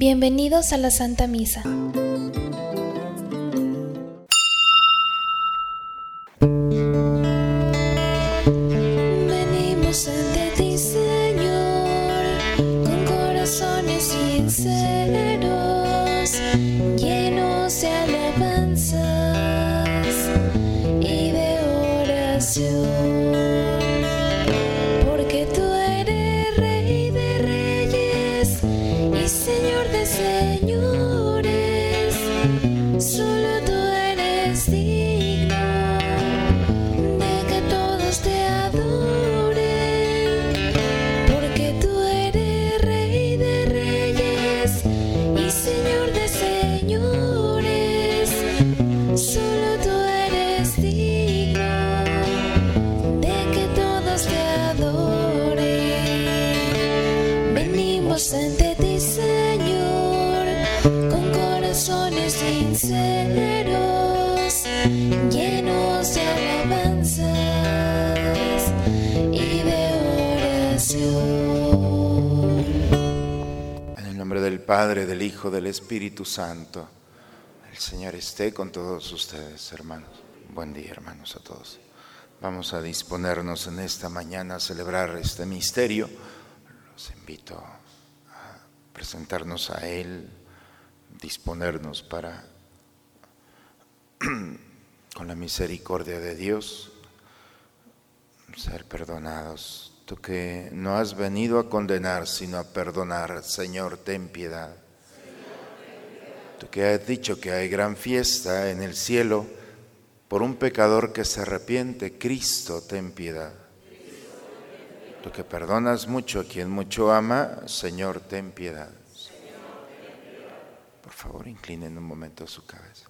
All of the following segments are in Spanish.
Bienvenidos a la Santa Misa. En el nombre del Padre, del Hijo, del Espíritu Santo, el Señor esté con todos ustedes, hermanos. Buen día, hermanos, a todos. Vamos a disponernos en esta mañana a celebrar este misterio. Los invito a presentarnos a Él, disponernos para, con la misericordia de Dios, ser perdonados. Tú que no has venido a condenar, sino a perdonar, Señor, ten piedad. Tú que has dicho que hay gran fiesta en el cielo por un pecador que se arrepiente, Cristo, ten piedad. Tú que perdonas mucho a quien mucho ama, Señor, ten piedad. Por favor, inclinen un momento su cabeza.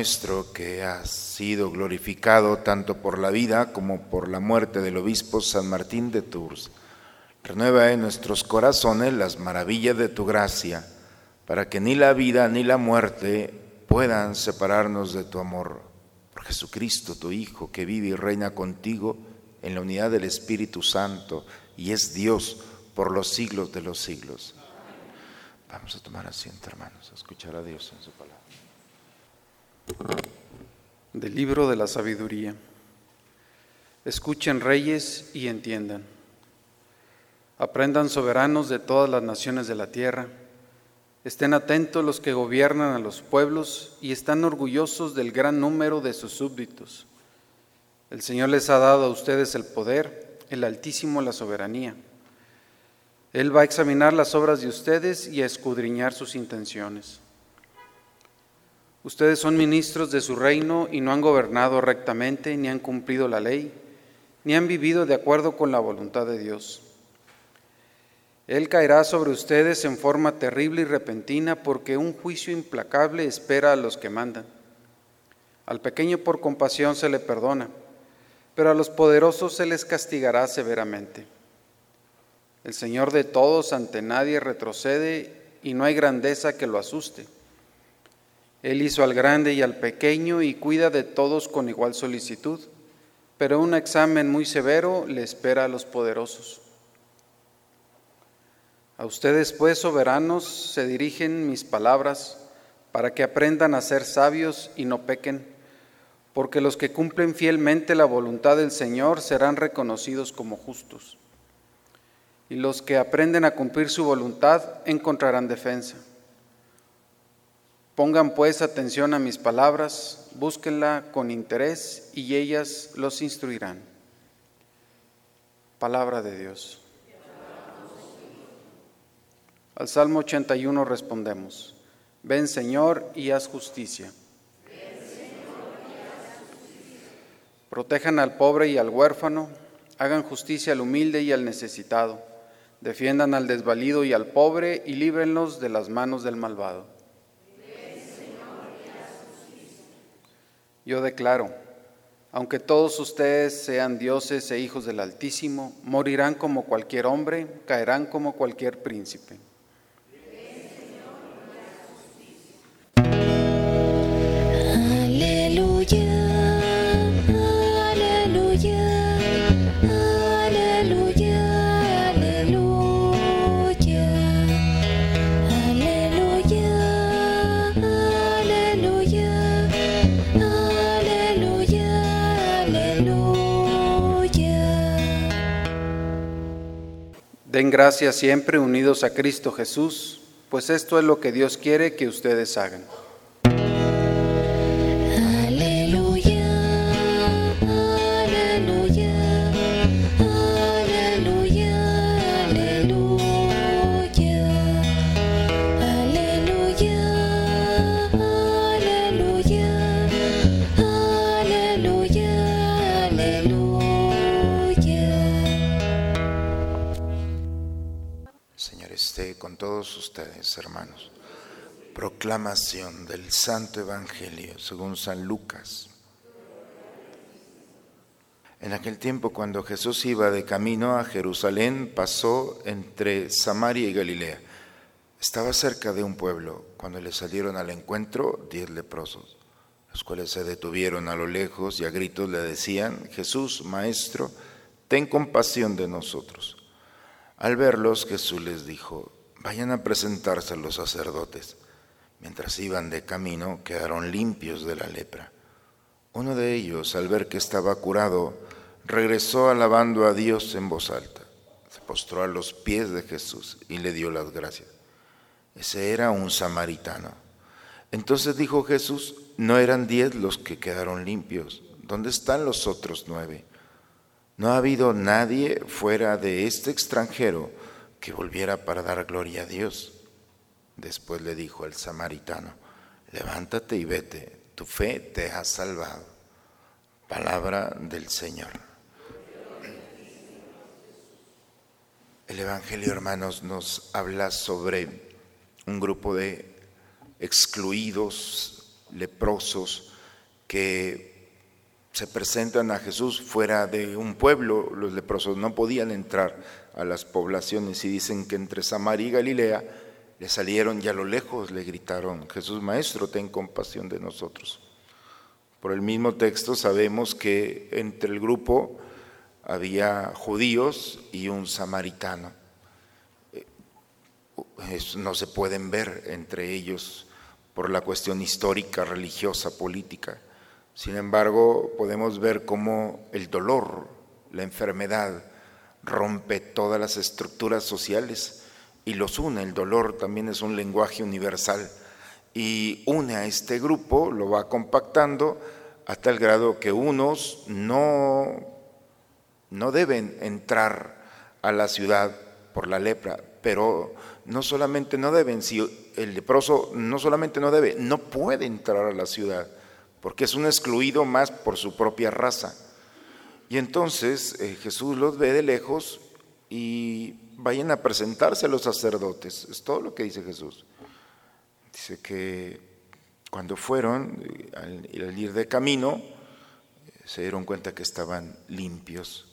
Nuestro, que has sido glorificado tanto por la vida como por la muerte del obispo San Martín de Tours, renueva en nuestros corazones las maravillas de tu gracia, para que ni la vida ni la muerte puedan separarnos de tu amor. Por Jesucristo, tu Hijo, que vive y reina contigo en la unidad del Espíritu Santo y es Dios por los siglos de los siglos. Vamos a tomar asiento, hermanos, a escuchar a Dios en su palabra. Del libro de la sabiduría. Escuchen reyes y entiendan. Aprendan soberanos de todas las naciones de la tierra. Estén atentos los que gobiernan a los pueblos y están orgullosos del gran número de sus súbditos. El Señor les ha dado a ustedes el poder, el Altísimo la soberanía. Él va a examinar las obras de ustedes y a escudriñar sus intenciones. Ustedes son ministros de su reino y no han gobernado rectamente, ni han cumplido la ley, ni han vivido de acuerdo con la voluntad de Dios. Él caerá sobre ustedes en forma terrible y repentina porque un juicio implacable espera a los que mandan. Al pequeño por compasión se le perdona, pero a los poderosos se les castigará severamente. El Señor de todos ante nadie retrocede y no hay grandeza que lo asuste. Él hizo al grande y al pequeño y cuida de todos con igual solicitud, pero un examen muy severo le espera a los poderosos. A ustedes, pues, soberanos, se dirigen mis palabras para que aprendan a ser sabios y no pequen, porque los que cumplen fielmente la voluntad del Señor serán reconocidos como justos, y los que aprenden a cumplir su voluntad encontrarán defensa. Pongan pues atención a mis palabras, búsquenla con interés y ellas los instruirán. Palabra de Dios. Al Salmo 81 respondemos, ven Señor y haz justicia. Protejan al pobre y al huérfano, hagan justicia al humilde y al necesitado, defiendan al desvalido y al pobre y líbrenlos de las manos del malvado. Yo declaro, aunque todos ustedes sean dioses e hijos del Altísimo, morirán como cualquier hombre, caerán como cualquier príncipe. Den gracias siempre unidos a Cristo Jesús, pues esto es lo que Dios quiere que ustedes hagan. Todos ustedes, hermanos. Proclamación del Santo Evangelio según San Lucas. En aquel tiempo, cuando Jesús iba de camino a Jerusalén, pasó entre Samaria y Galilea. Estaba cerca de un pueblo cuando le salieron al encuentro diez leprosos, los cuales se detuvieron a lo lejos y a gritos le decían, Jesús, Maestro, ten compasión de nosotros. Al verlos, Jesús les dijo, vayan a presentarse a los sacerdotes. Mientras iban de camino, quedaron limpios de la lepra. Uno de ellos, al ver que estaba curado, regresó alabando a Dios en voz alta. Se postró a los pies de Jesús y le dio las gracias. Ese era un samaritano. Entonces dijo Jesús, no eran diez los que quedaron limpios. ¿Dónde están los otros nueve? No ha habido nadie fuera de este extranjero que volviera para dar gloria a Dios. Después le dijo el samaritano, levántate y vete, tu fe te ha salvado. Palabra del Señor. El Evangelio, hermanos, nos habla sobre un grupo de excluidos, leprosos, que se presentan a Jesús fuera de un pueblo. Los leprosos no podían entrar a las poblaciones y dicen que entre Samaria y Galilea le salieron y a lo lejos le gritaron, Jesús Maestro, ten compasión de nosotros. Por el mismo texto sabemos que entre el grupo había judíos y un samaritano. Eh, no se pueden ver entre ellos por la cuestión histórica, religiosa, política. Sin embargo, podemos ver cómo el dolor, la enfermedad, rompe todas las estructuras sociales y los une. El dolor también es un lenguaje universal y une a este grupo, lo va compactando a tal grado que unos no, no deben entrar a la ciudad por la lepra, pero no solamente no deben, si el leproso no solamente no debe, no puede entrar a la ciudad, porque es un excluido más por su propia raza. Y entonces eh, Jesús los ve de lejos y vayan a presentarse a los sacerdotes. Es todo lo que dice Jesús. Dice que cuando fueron, eh, al, ir de camino, se dieron cuenta que estaban limpios.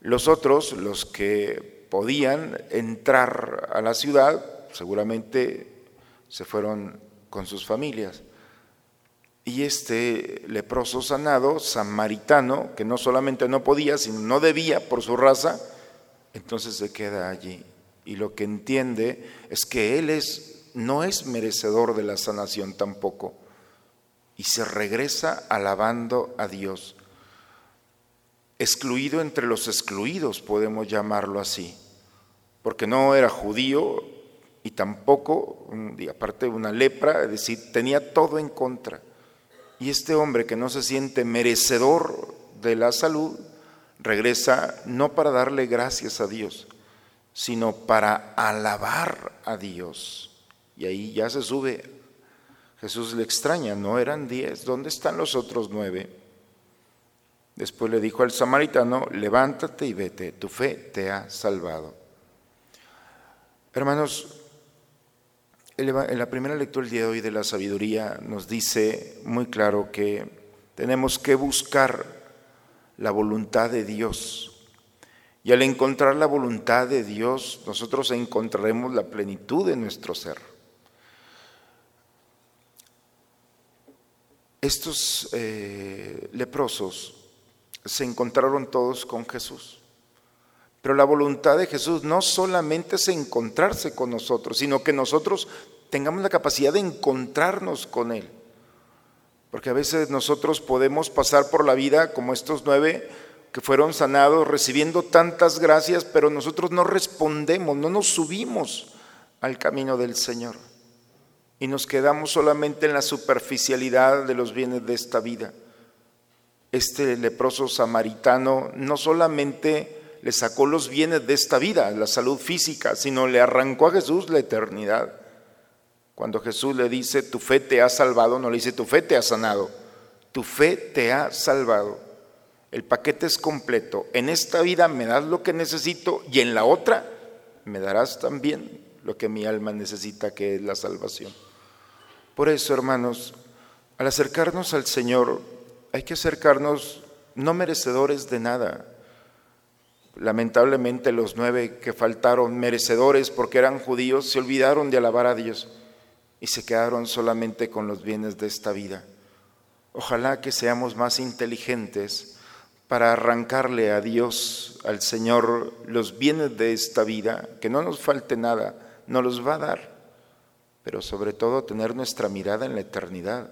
Los otros, los que podían entrar a la ciudad, seguramente se fueron con sus familias. Y este leproso sanado, samaritano, que no solamente no podía, sino no debía por su raza, entonces se queda allí. Y lo que entiende es que él es, no es merecedor de la sanación tampoco. y se regresa alabando a Dios. Excluido entre los excluidos, podemos llamarlo así, porque no era judío y tampoco, y aparte una lepra, es decir, tenía todo en contra. Y este hombre que no se siente merecedor de la salud, regresa no para darle gracias a Dios, sino para alabar a Dios. Y ahí ya se sube. Jesús le extraña, no eran diez, ¿dónde están los otros nueve? Después le dijo al samaritano, levántate y vete, tu fe te ha salvado. Hermanos, en la primera lectura del día de hoy de la sabiduría nos dice muy claro que tenemos que buscar la voluntad de Dios. Y al encontrar la voluntad de Dios, nosotros encontraremos la plenitud de nuestro ser. Estos eh, leprosos se encontraron todos con Jesús. Pero la voluntad de Jesús no solamente es encontrarse con nosotros, sino que nosotros tengamos la capacidad de encontrarnos con Él. Porque a veces nosotros podemos pasar por la vida como estos nueve que fueron sanados, recibiendo tantas gracias, pero nosotros no respondemos, no nos subimos al camino del Señor. Y nos quedamos solamente en la superficialidad de los bienes de esta vida. Este leproso samaritano no solamente le sacó los bienes de esta vida, la salud física, sino le arrancó a Jesús la eternidad. Cuando Jesús le dice, tu fe te ha salvado, no le dice, tu fe te ha sanado, tu fe te ha salvado. El paquete es completo. En esta vida me das lo que necesito y en la otra me darás también lo que mi alma necesita, que es la salvación. Por eso, hermanos, al acercarnos al Señor, hay que acercarnos no merecedores de nada, Lamentablemente los nueve que faltaron, merecedores porque eran judíos, se olvidaron de alabar a Dios y se quedaron solamente con los bienes de esta vida. Ojalá que seamos más inteligentes para arrancarle a Dios, al Señor, los bienes de esta vida, que no nos falte nada, no los va a dar, pero sobre todo tener nuestra mirada en la eternidad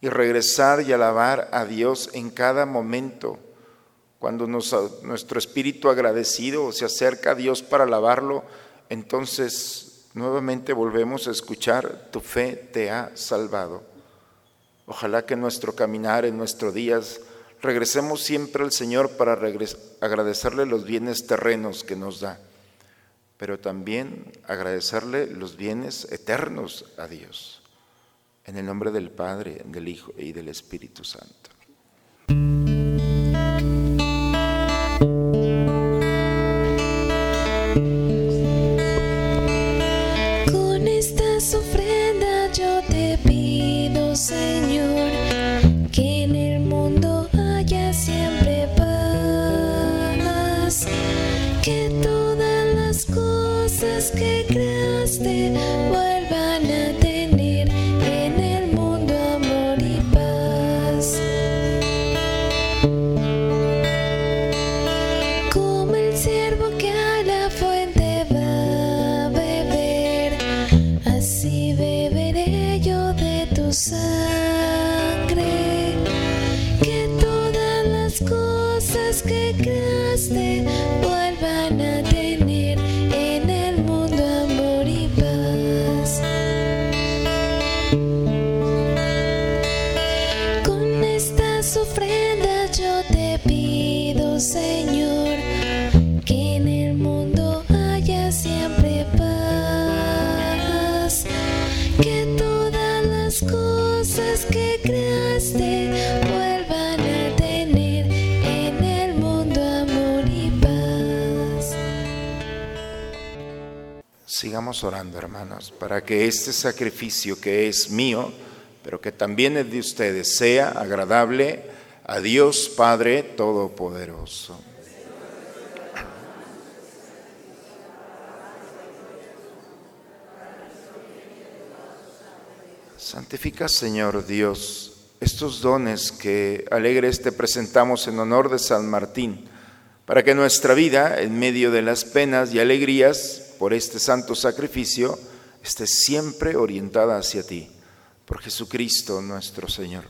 y regresar y alabar a Dios en cada momento cuando nuestro espíritu agradecido se acerca a Dios para alabarlo, entonces nuevamente volvemos a escuchar, tu fe te ha salvado. Ojalá que en nuestro caminar, en nuestros días, regresemos siempre al Señor para agradecerle los bienes terrenos que nos da, pero también agradecerle los bienes eternos a Dios. En el nombre del Padre, del Hijo y del Espíritu Santo. que creaste. Orando, hermanos, para que este sacrificio que es mío, pero que también es de ustedes, sea agradable a Dios Padre Todopoderoso. Santifica, Señor Dios, estos dones que alegres te presentamos en honor de San Martín, para que nuestra vida, en medio de las penas y alegrías, por este santo sacrificio esté siempre orientada hacia ti. Por Jesucristo nuestro Señor.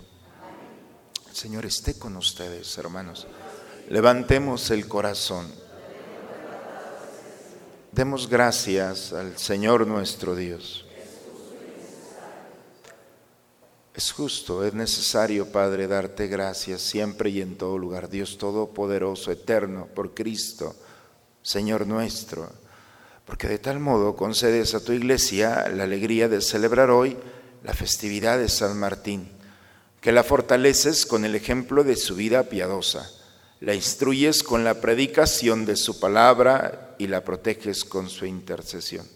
El Señor esté con ustedes, hermanos. Levantemos el corazón. Demos gracias al Señor nuestro Dios. Es justo, es necesario, Padre, darte gracias siempre y en todo lugar. Dios Todopoderoso, eterno, por Cristo, Señor nuestro, porque de tal modo concedes a tu iglesia la alegría de celebrar hoy la festividad de San Martín, que la fortaleces con el ejemplo de su vida piadosa, la instruyes con la predicación de su palabra y la proteges con su intercesión.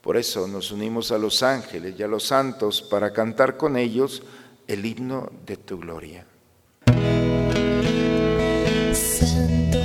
Por eso nos unimos a los ángeles y a los santos para cantar con ellos el himno de tu gloria. Santo,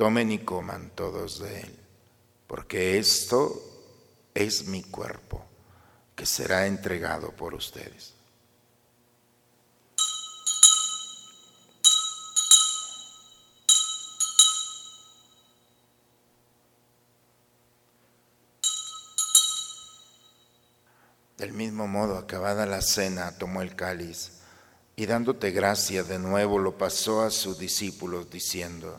Tomen y coman todos de él, porque esto es mi cuerpo que será entregado por ustedes. Del mismo modo, acabada la cena, tomó el cáliz y dándote gracia de nuevo lo pasó a sus discípulos diciendo,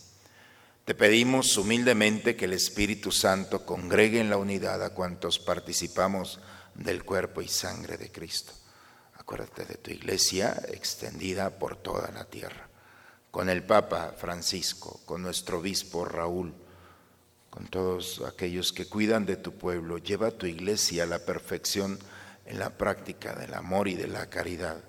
Te pedimos humildemente que el Espíritu Santo congregue en la unidad a cuantos participamos del cuerpo y sangre de Cristo. Acuérdate de tu iglesia extendida por toda la tierra, con el Papa Francisco, con nuestro obispo Raúl, con todos aquellos que cuidan de tu pueblo. Lleva tu iglesia a la perfección en la práctica del amor y de la caridad.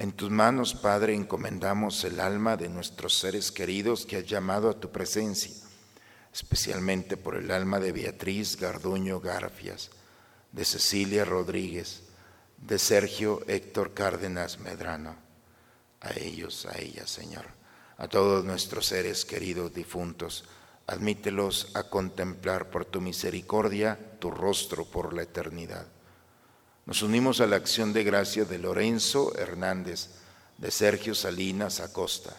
En tus manos, Padre, encomendamos el alma de nuestros seres queridos que has llamado a tu presencia, especialmente por el alma de Beatriz Garduño Garfias, de Cecilia Rodríguez, de Sergio Héctor Cárdenas Medrano. A ellos, a ellas, Señor, a todos nuestros seres queridos difuntos, admítelos a contemplar por tu misericordia tu rostro por la eternidad. Nos unimos a la acción de gracia de Lorenzo Hernández, de Sergio Salinas Acosta,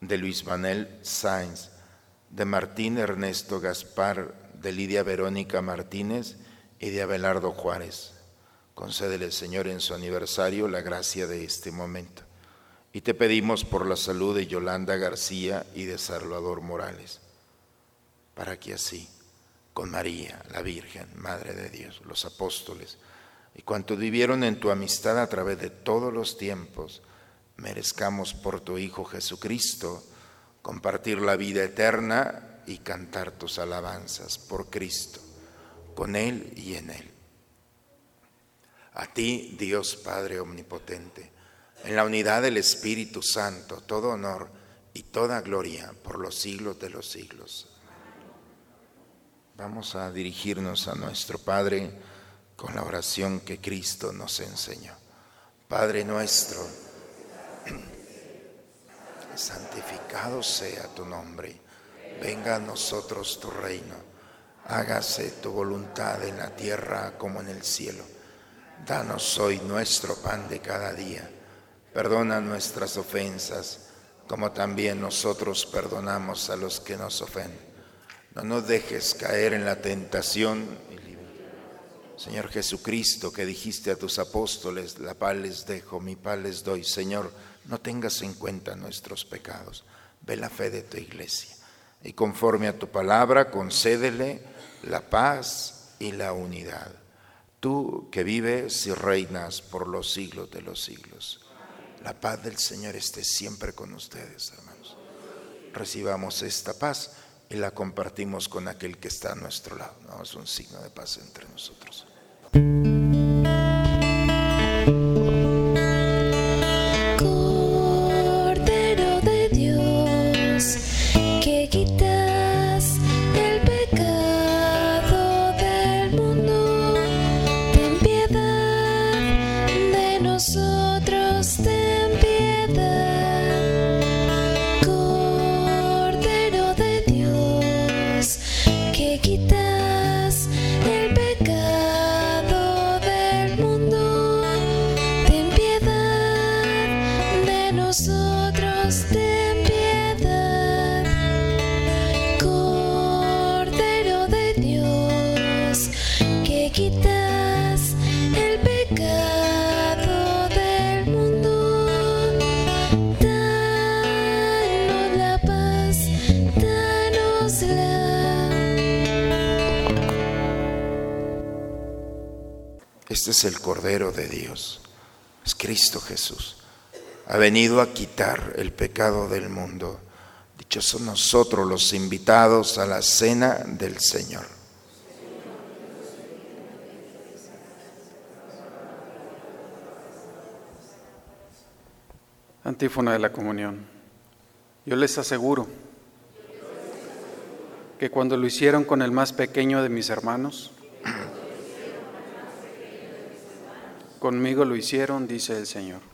de Luis Manuel Sáenz, de Martín Ernesto Gaspar, de Lidia Verónica Martínez y de Abelardo Juárez. Concédele, Señor, en su aniversario la gracia de este momento. Y te pedimos por la salud de Yolanda García y de Salvador Morales, para que así, con María, la Virgen, Madre de Dios, los apóstoles, y cuanto vivieron en tu amistad a través de todos los tiempos, merezcamos por tu Hijo Jesucristo compartir la vida eterna y cantar tus alabanzas por Cristo, con Él y en Él. A ti, Dios Padre Omnipotente, en la unidad del Espíritu Santo, todo honor y toda gloria por los siglos de los siglos. Vamos a dirigirnos a nuestro Padre con la oración que Cristo nos enseñó. Padre nuestro, santificado sea tu nombre, venga a nosotros tu reino, hágase tu voluntad en la tierra como en el cielo. Danos hoy nuestro pan de cada día, perdona nuestras ofensas, como también nosotros perdonamos a los que nos ofenden. No nos dejes caer en la tentación Señor Jesucristo, que dijiste a tus apóstoles, la paz les dejo, mi paz les doy. Señor, no tengas en cuenta nuestros pecados. Ve la fe de tu iglesia. Y conforme a tu palabra, concédele la paz y la unidad. Tú que vives y reinas por los siglos de los siglos. La paz del Señor esté siempre con ustedes, hermanos. Recibamos esta paz y la compartimos con aquel que está a nuestro lado. ¿no? Es un signo de paz entre nosotros. Es el Cordero de Dios, es Cristo Jesús. Ha venido a quitar el pecado del mundo. Dichosos nosotros los invitados a la cena del Señor. Antífona de la comunión. Yo les aseguro que cuando lo hicieron con el más pequeño de mis hermanos, conmigo lo hicieron, dice el Señor.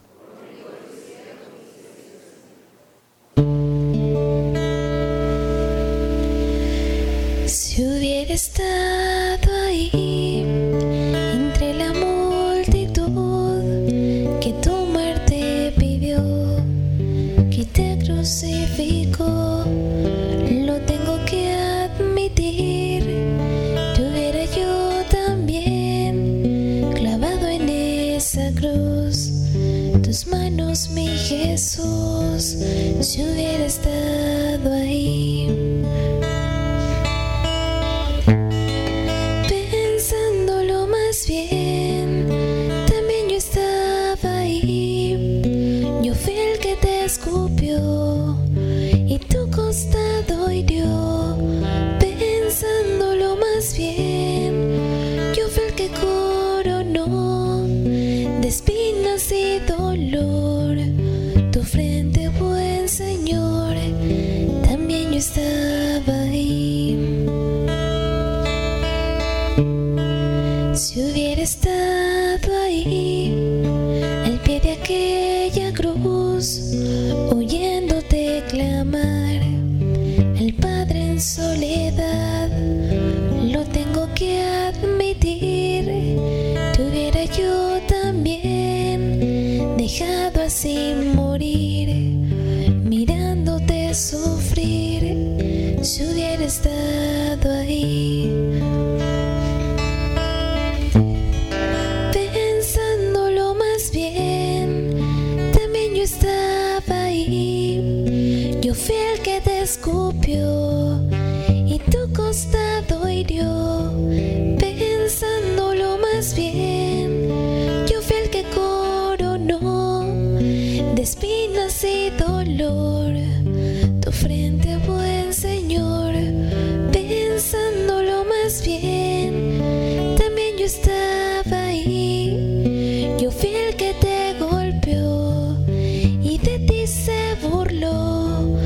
Ti se burló,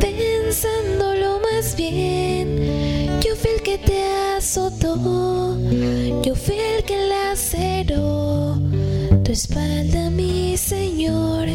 pensándolo más bien. Yo fui el que te azotó, yo fui el que laceró tu espalda, mi Señor,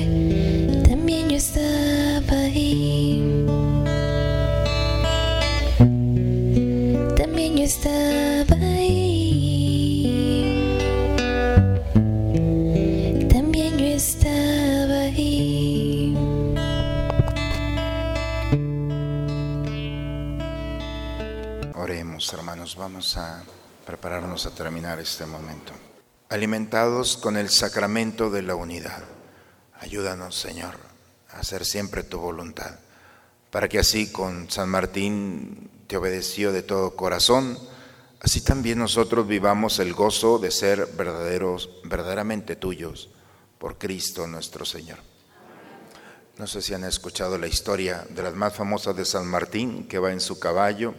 a terminar este momento. Alimentados con el sacramento de la unidad, ayúdanos, Señor, a hacer siempre tu voluntad, para que así con San Martín te obedeció de todo corazón, así también nosotros vivamos el gozo de ser verdaderos, verdaderamente tuyos, por Cristo nuestro Señor. No sé si han escuchado la historia de las más famosas de San Martín, que va en su caballo.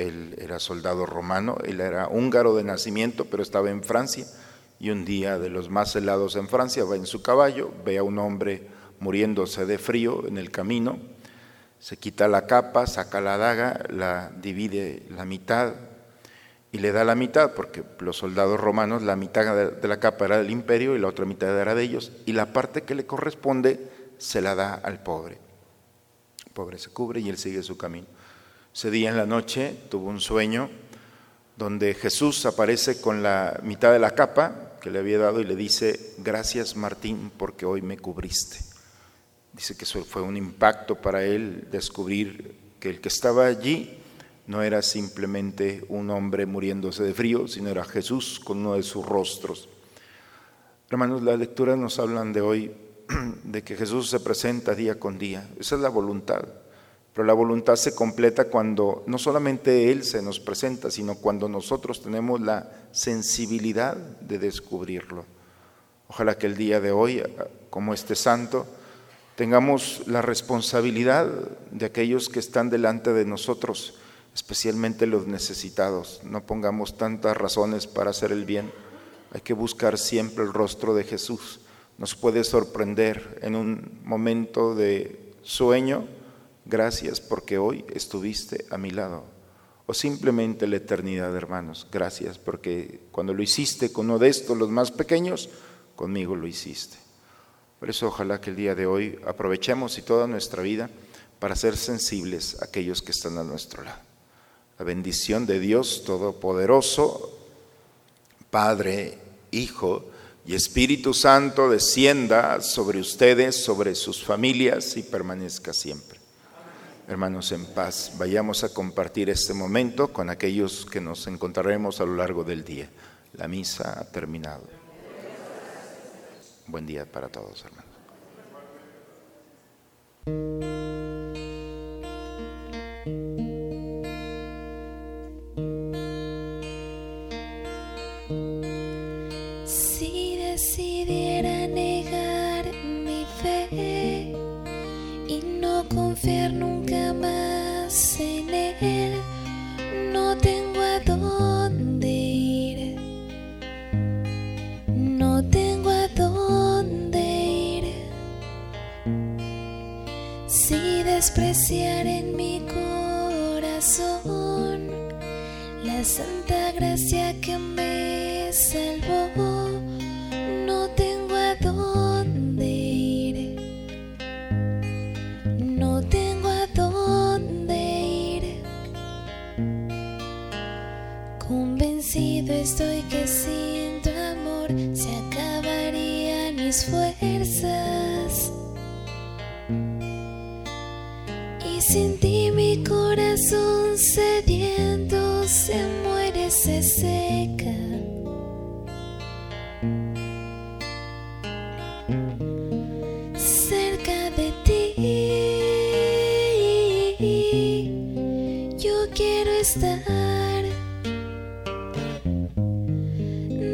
Él era soldado romano, él era húngaro de nacimiento, pero estaba en Francia. Y un día de los más helados en Francia va en su caballo, ve a un hombre muriéndose de frío en el camino, se quita la capa, saca la daga, la divide la mitad y le da la mitad, porque los soldados romanos, la mitad de la capa era del imperio y la otra mitad era de ellos, y la parte que le corresponde se la da al pobre. El pobre se cubre y él sigue su camino. Ese día en la noche tuvo un sueño donde Jesús aparece con la mitad de la capa que le había dado y le dice, gracias Martín porque hoy me cubriste. Dice que eso fue un impacto para él descubrir que el que estaba allí no era simplemente un hombre muriéndose de frío, sino era Jesús con uno de sus rostros. Hermanos, las lecturas nos hablan de hoy de que Jesús se presenta día con día. Esa es la voluntad. Pero la voluntad se completa cuando no solamente Él se nos presenta, sino cuando nosotros tenemos la sensibilidad de descubrirlo. Ojalá que el día de hoy, como este santo, tengamos la responsabilidad de aquellos que están delante de nosotros, especialmente los necesitados. No pongamos tantas razones para hacer el bien. Hay que buscar siempre el rostro de Jesús. Nos puede sorprender en un momento de sueño. Gracias porque hoy estuviste a mi lado. O simplemente la eternidad, hermanos. Gracias porque cuando lo hiciste con uno de estos, los más pequeños, conmigo lo hiciste. Por eso ojalá que el día de hoy aprovechemos y toda nuestra vida para ser sensibles a aquellos que están a nuestro lado. La bendición de Dios Todopoderoso, Padre, Hijo y Espíritu Santo descienda sobre ustedes, sobre sus familias y permanezca siempre. Hermanos, en paz, vayamos a compartir este momento con aquellos que nos encontraremos a lo largo del día. La misa ha terminado. Buen día para todos, hermanos. Confiar nunca más en él, no tengo a dónde ir. No tengo a dónde ir. Si despreciar en mi corazón la santa gracia que me salvó,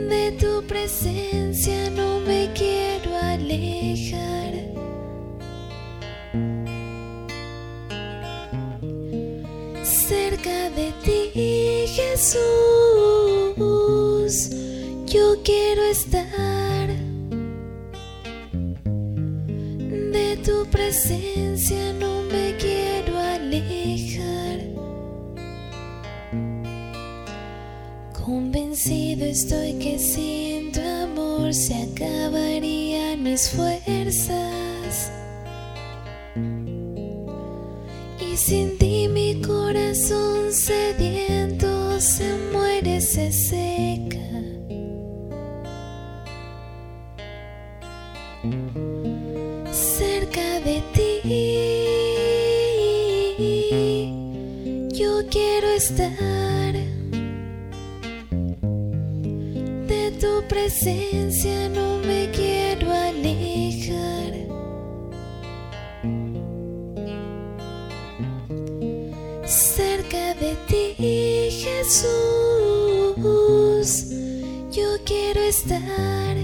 de tu presencia no me quiero alejar. Cerca de ti Jesús yo quiero estar. De tu presencia estoy que sin tu amor se acabarían mis fuerzas. Cerca de ti, Jesús. Yo quiero estar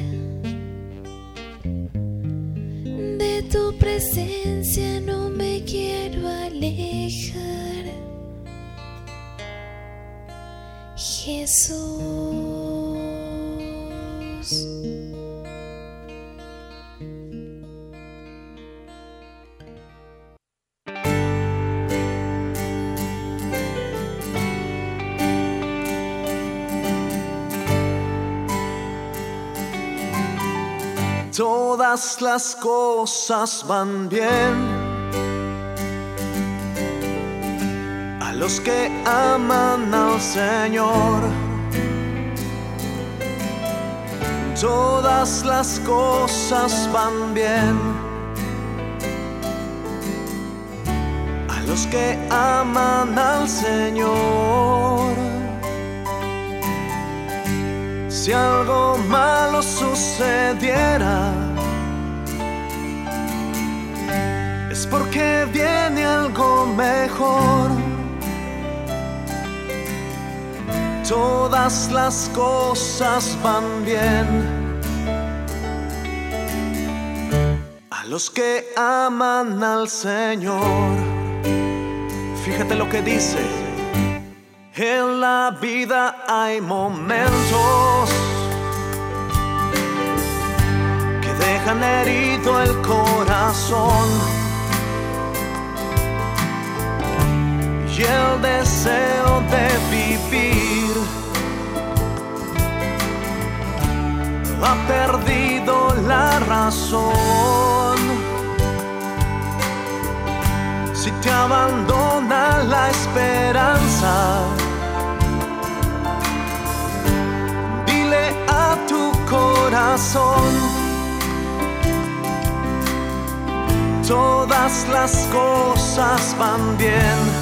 de tu presencia, no me quiero alejar. Jesús. Todas las cosas van bien a los que aman al Señor. Todas las cosas van bien a los que aman al Señor. Si algo malo sucediera, porque viene algo mejor. Todas las cosas van bien a los que aman al Señor. Fíjate lo que dice. En la vida hay momentos que dejan herido el corazón y el deseo de vivir ha perdido la razón. Si te abandona la esperanza, dile a tu corazón, todas las cosas van bien.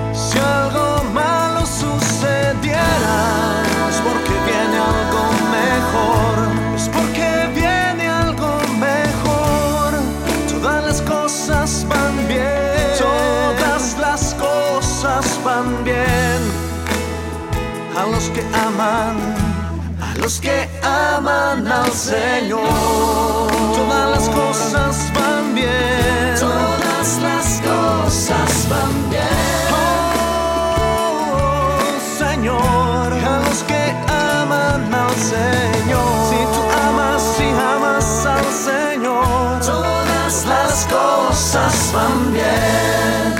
aman, a los que aman al Señor. Todas las cosas van bien. Todas las cosas van bien. Oh, Señor, a los que aman al Señor. Si tú amas, si amas al Señor, todas las cosas van bien.